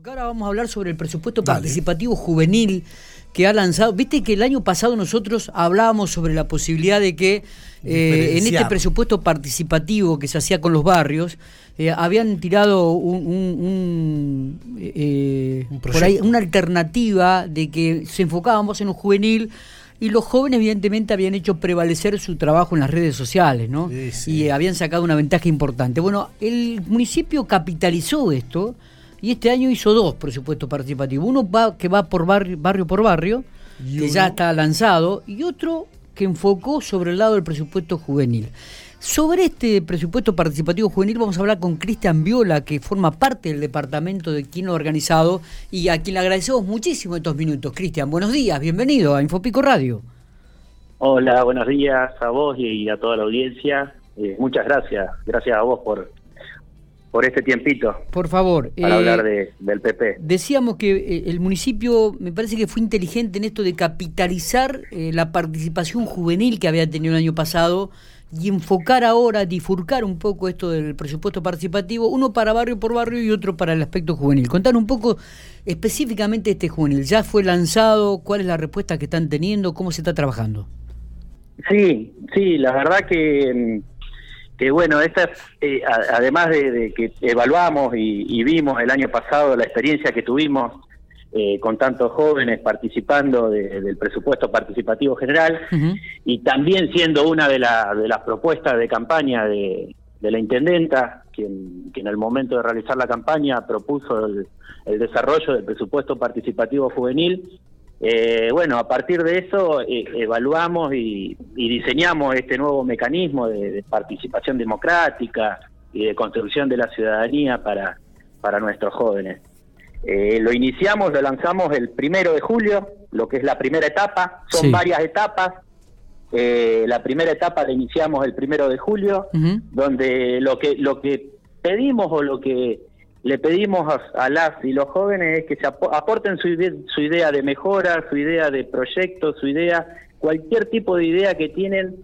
Porque ahora vamos a hablar sobre el presupuesto participativo juvenil que ha lanzado. Viste que el año pasado nosotros hablábamos sobre la posibilidad de que eh, en este presupuesto participativo que se hacía con los barrios, eh, habían tirado un, eh, por ahí, una alternativa de que se enfocábamos en lo juvenil y los jóvenes evidentemente habían hecho prevalecer su trabajo en las redes sociales, ¿no? Y habían sacado una ventaja importante. Bueno, el municipio capitalizó esto y este año hizo dos presupuestos participativos. Uno va, que va por barrio, barrio por barrio, que ya está lanzado, y otro que enfocó sobre el lado del presupuesto juvenil. Sobre este presupuesto participativo juvenil vamos a hablar con Cristian Viola, que forma parte del departamento de quien lo ha organizado y a quien le agradecemos muchísimo estos minutos. Cristian, buenos días, bienvenido a Infopico Radio. Hola, buenos días a vos y a toda la audiencia. Eh, muchas gracias, gracias a vos por, por este tiempito. Por favor. Para hablar eh, de, del PP. Decíamos que eh, el municipio me parece que fue inteligente en esto de capitalizar eh, la participación juvenil que había tenido el año pasado y enfocar ahora, difurcar un poco esto del presupuesto participativo, uno para barrio por barrio y otro para el aspecto juvenil. Contar un poco específicamente este juvenil. ¿Ya fue lanzado? ¿Cuál es la respuesta que están teniendo? ¿Cómo se está trabajando? Sí, sí, la verdad que mm, que bueno, esta, eh, además de, que evaluamos y, vimos el año pasado la experiencia que tuvimos eh, con tantos jóvenes participando del presupuesto participativo general y también siendo una de, de las propuestas de campaña de, la intendenta, quien, en el momento de realizar la campaña propuso el desarrollo del presupuesto participativo juvenil eh, bueno, a partir de eso eh, evaluamos y, diseñamos este nuevo mecanismo de, participación democrática y de construcción de la ciudadanía para, para nuestros jóvenes. Eh, lo iniciamos, lo lanzamos el primero de julio, lo que es la primera etapa, son varias etapas. la primera etapa la iniciamos el primero de julio, donde lo que, lo que pedimos o lo que le pedimos a, las y los jóvenes que se aporten su, su idea de mejora, su idea de proyecto, su idea, cualquier tipo de idea que tienen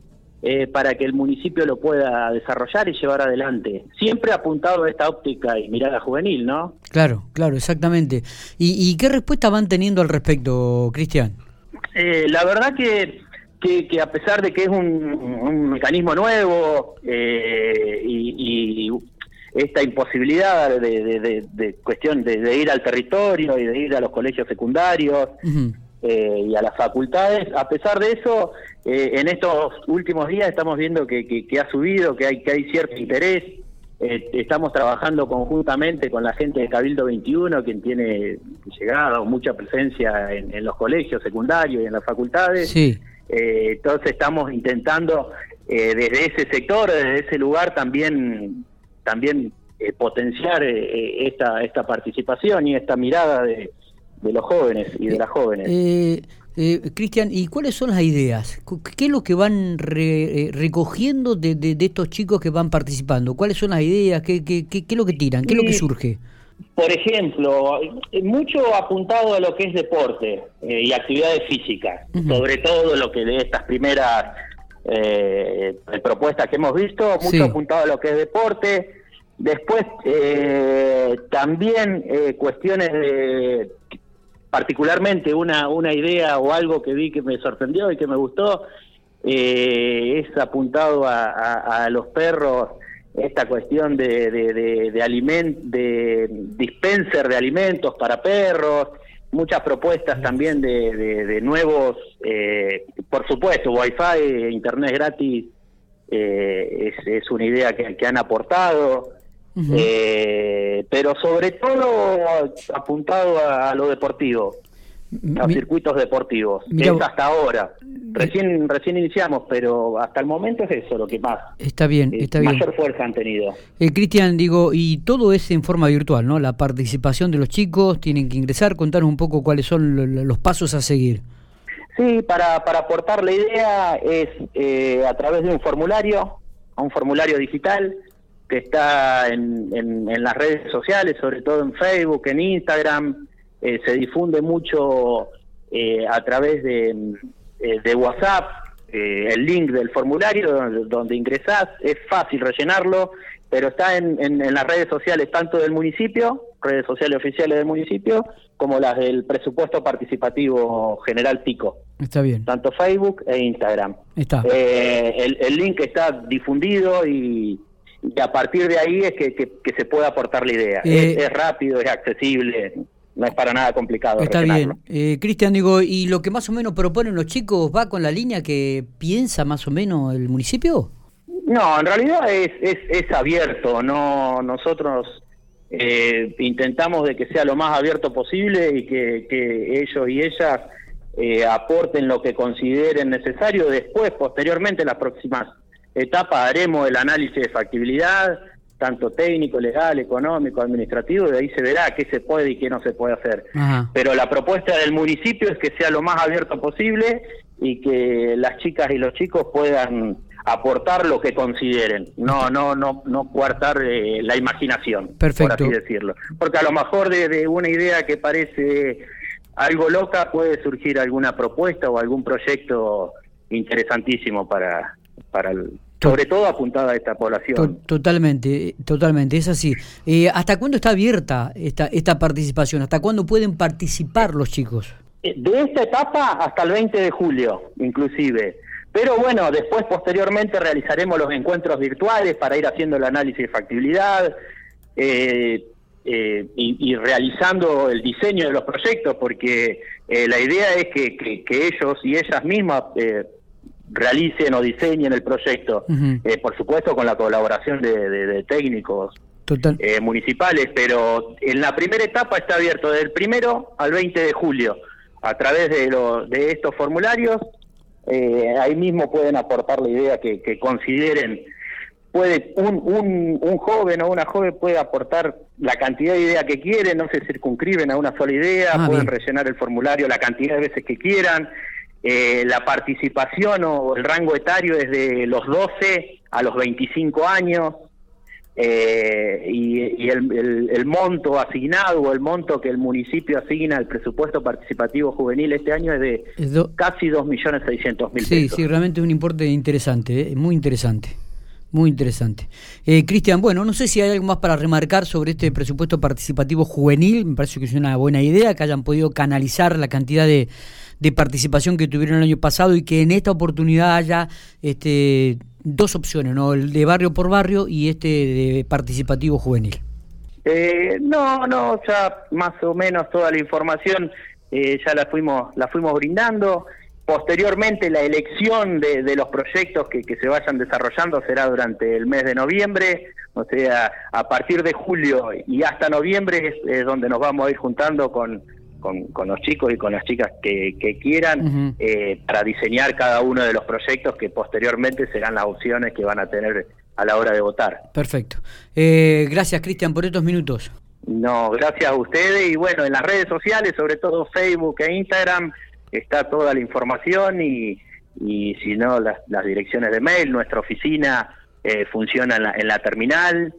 eh, para que el municipio lo pueda desarrollar y llevar adelante. Siempre apuntado a esta óptica y mirada juvenil, ¿no? Claro, claro, exactamente. ¿Y, qué respuesta van teniendo al respecto, Cristian? Eh, la verdad que, que, a pesar de que es un, mecanismo nuevo eh, y, y esta imposibilidad de, cuestión de, ir al territorio y de ir a los colegios secundarios eh, y a las facultades. A pesar de eso, eh, en estos últimos días estamos viendo que, ha subido, que hay, que hay cierto interés. Eh, estamos trabajando conjuntamente con la gente de Cabildo 21, quien tiene llegada o mucha presencia en, los colegios secundarios y en las facultades. entonces estamos intentando desde ese sector, desde ese lugar también también eh, potenciar eh, eh, esta, esta participación y esta mirada de, los jóvenes y de las jóvenes. Cristian, ¿y cuáles son las ideas? ¿Qué es lo que van recogiendo de, de, estos chicos que van participando? ¿Cuáles son las ideas? ¿Qué, qué, qué, es lo que tiran? ¿Qué es lo que surge? Por ejemplo, mucho apuntado a lo que es deporte y actividades físicas, sobre todo lo que de estas primeras eh, propuestas que hemos visto, mucho apuntado a lo que es deporte. Después, eh, también eh, cuestiones de, particularmente una, una idea o algo que vi que me sorprendió y que me gustó, eh, es apuntado a, los perros esta cuestión de, de, de, de, de dispenser de alimentos para perros, muchas propuestas también de, nuevos, eh, por supuesto, Wi-Fi, Internet gratis, eh, es, una idea que, han aportado, eh, pero sobre todo apuntado a lo deportivo a circuitos deportivos. es hasta ahora. Recién recién iniciamos, pero hasta el momento es eso lo que más. Está bien, eh, está bien. Mayor fuerza han tenido. Eh, Cristian, digo, y todo es en forma virtual, ¿no? La participación de los chicos, tienen que ingresar, contanos un poco cuáles son los pasos a seguir. Sí, para, para aportar la idea es eh, a través de un formulario, un formulario digital que está en, en las redes sociales, sobre todo en Facebook, en Instagram, eh, se difunde mucho eh, a través de, eh, de WhatsApp, el link del formulario donde, donde, ingresás, es fácil rellenarlo, pero está en, en, las redes sociales tanto del municipio redes sociales oficiales del municipio como las del presupuesto participativo general Pico. Está bien. Tanto Facebook e Instagram. Está. Eh, el, link está difundido y, a partir de ahí es que, se puede aportar la idea. Eh, es, rápido, es accesible, no es para nada complicado. Está bien. Eh, Cristian, digo, ¿y lo que más o menos proponen los chicos va con la línea que piensa más o menos el municipio? No, en realidad es, es, es abierto, no nosotros eh, intentamos de que sea lo más abierto posible y que, que ellos y ellas eh, aporten lo que consideren necesario. Después, posteriormente, en las próximas etapas haremos el análisis de factibilidad, tanto técnico, legal, económico, administrativo, y de ahí se verá qué se puede y qué no se puede hacer. Pero la propuesta del municipio es que sea lo más abierto posible y que las chicas y los chicos puedan aportar lo que consideren, no no no no coartar eh, la imaginación, Perfecto. por así decirlo. Porque a lo mejor de, una idea que parece algo loca puede surgir alguna propuesta o algún proyecto interesantísimo para para sobre todo apuntada a esta población. Totalmente, totalmente, es así. Eh, ¿Hasta cuándo está abierta esta, esta participación? ¿Hasta cuándo pueden participar los chicos? Eh, de esta etapa hasta el 20 de julio, inclusive. Pero bueno, después posteriormente realizaremos los encuentros virtuales para ir haciendo el análisis de factibilidad eh, eh, y, realizando el diseño de los proyectos, porque la idea es que, ellos y ellas mismas realicen o diseñen el proyecto, por supuesto con la colaboración de, técnicos municipales, pero en la primera etapa está abierto del primero al 20 de julio a través de, de estos formularios eh, ahí mismo pueden aportar la idea que, consideren. Puede un, un, un, joven o una joven puede aportar la cantidad de ideas que quieren, no se circunscriben a una sola idea, ah, pueden rellenar el formulario la cantidad de veces que quieran. Eh, la participación o el rango etario es de los 12 a los 25 años. Eh, y, el, monto asignado o el monto que el municipio asigna al presupuesto participativo juvenil este año es de casi 2.600.000 pesos. Sí, sí, realmente es un importe interesante, eh, muy interesante. Muy interesante. Eh, Cristian, bueno, no sé si hay algo más para remarcar sobre este presupuesto participativo juvenil. Me parece que es una buena idea que hayan podido canalizar la cantidad de, de participación que tuvieron el año pasado y que en esta oportunidad haya este dos opciones, ¿no? El de barrio por barrio y este de participativo juvenil. Eh, no, no, ya más o menos toda la información eh, ya la fuimos, la fuimos brindando. Posteriormente la elección de, los proyectos que, se vayan desarrollando será durante el mes de noviembre, o sea, a partir de julio y hasta noviembre es donde nos vamos a ir juntando con, con, los chicos y con las chicas que, quieran eh, para diseñar cada uno de los proyectos que posteriormente serán las opciones que van a tener a la hora de votar. Perfecto. Eh, gracias, Cristian, por estos minutos. No, gracias a ustedes y bueno, en las redes sociales, sobre todo Facebook e Instagram, está toda la información y, y si no, las, direcciones de mail, nuestra oficina eh, funciona en la, en la terminal,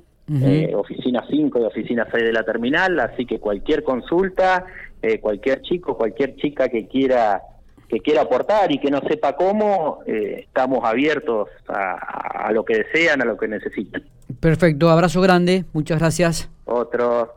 oficina 5 y oficina 6 de la terminal, así que cualquier consulta eh, cualquier chico, cualquier chica que quiera que quiera aportar y que no sepa cómo, eh, estamos abiertos a, a, lo que desean, a lo que necesitan. Perfecto, abrazo grande, muchas gracias. Otro.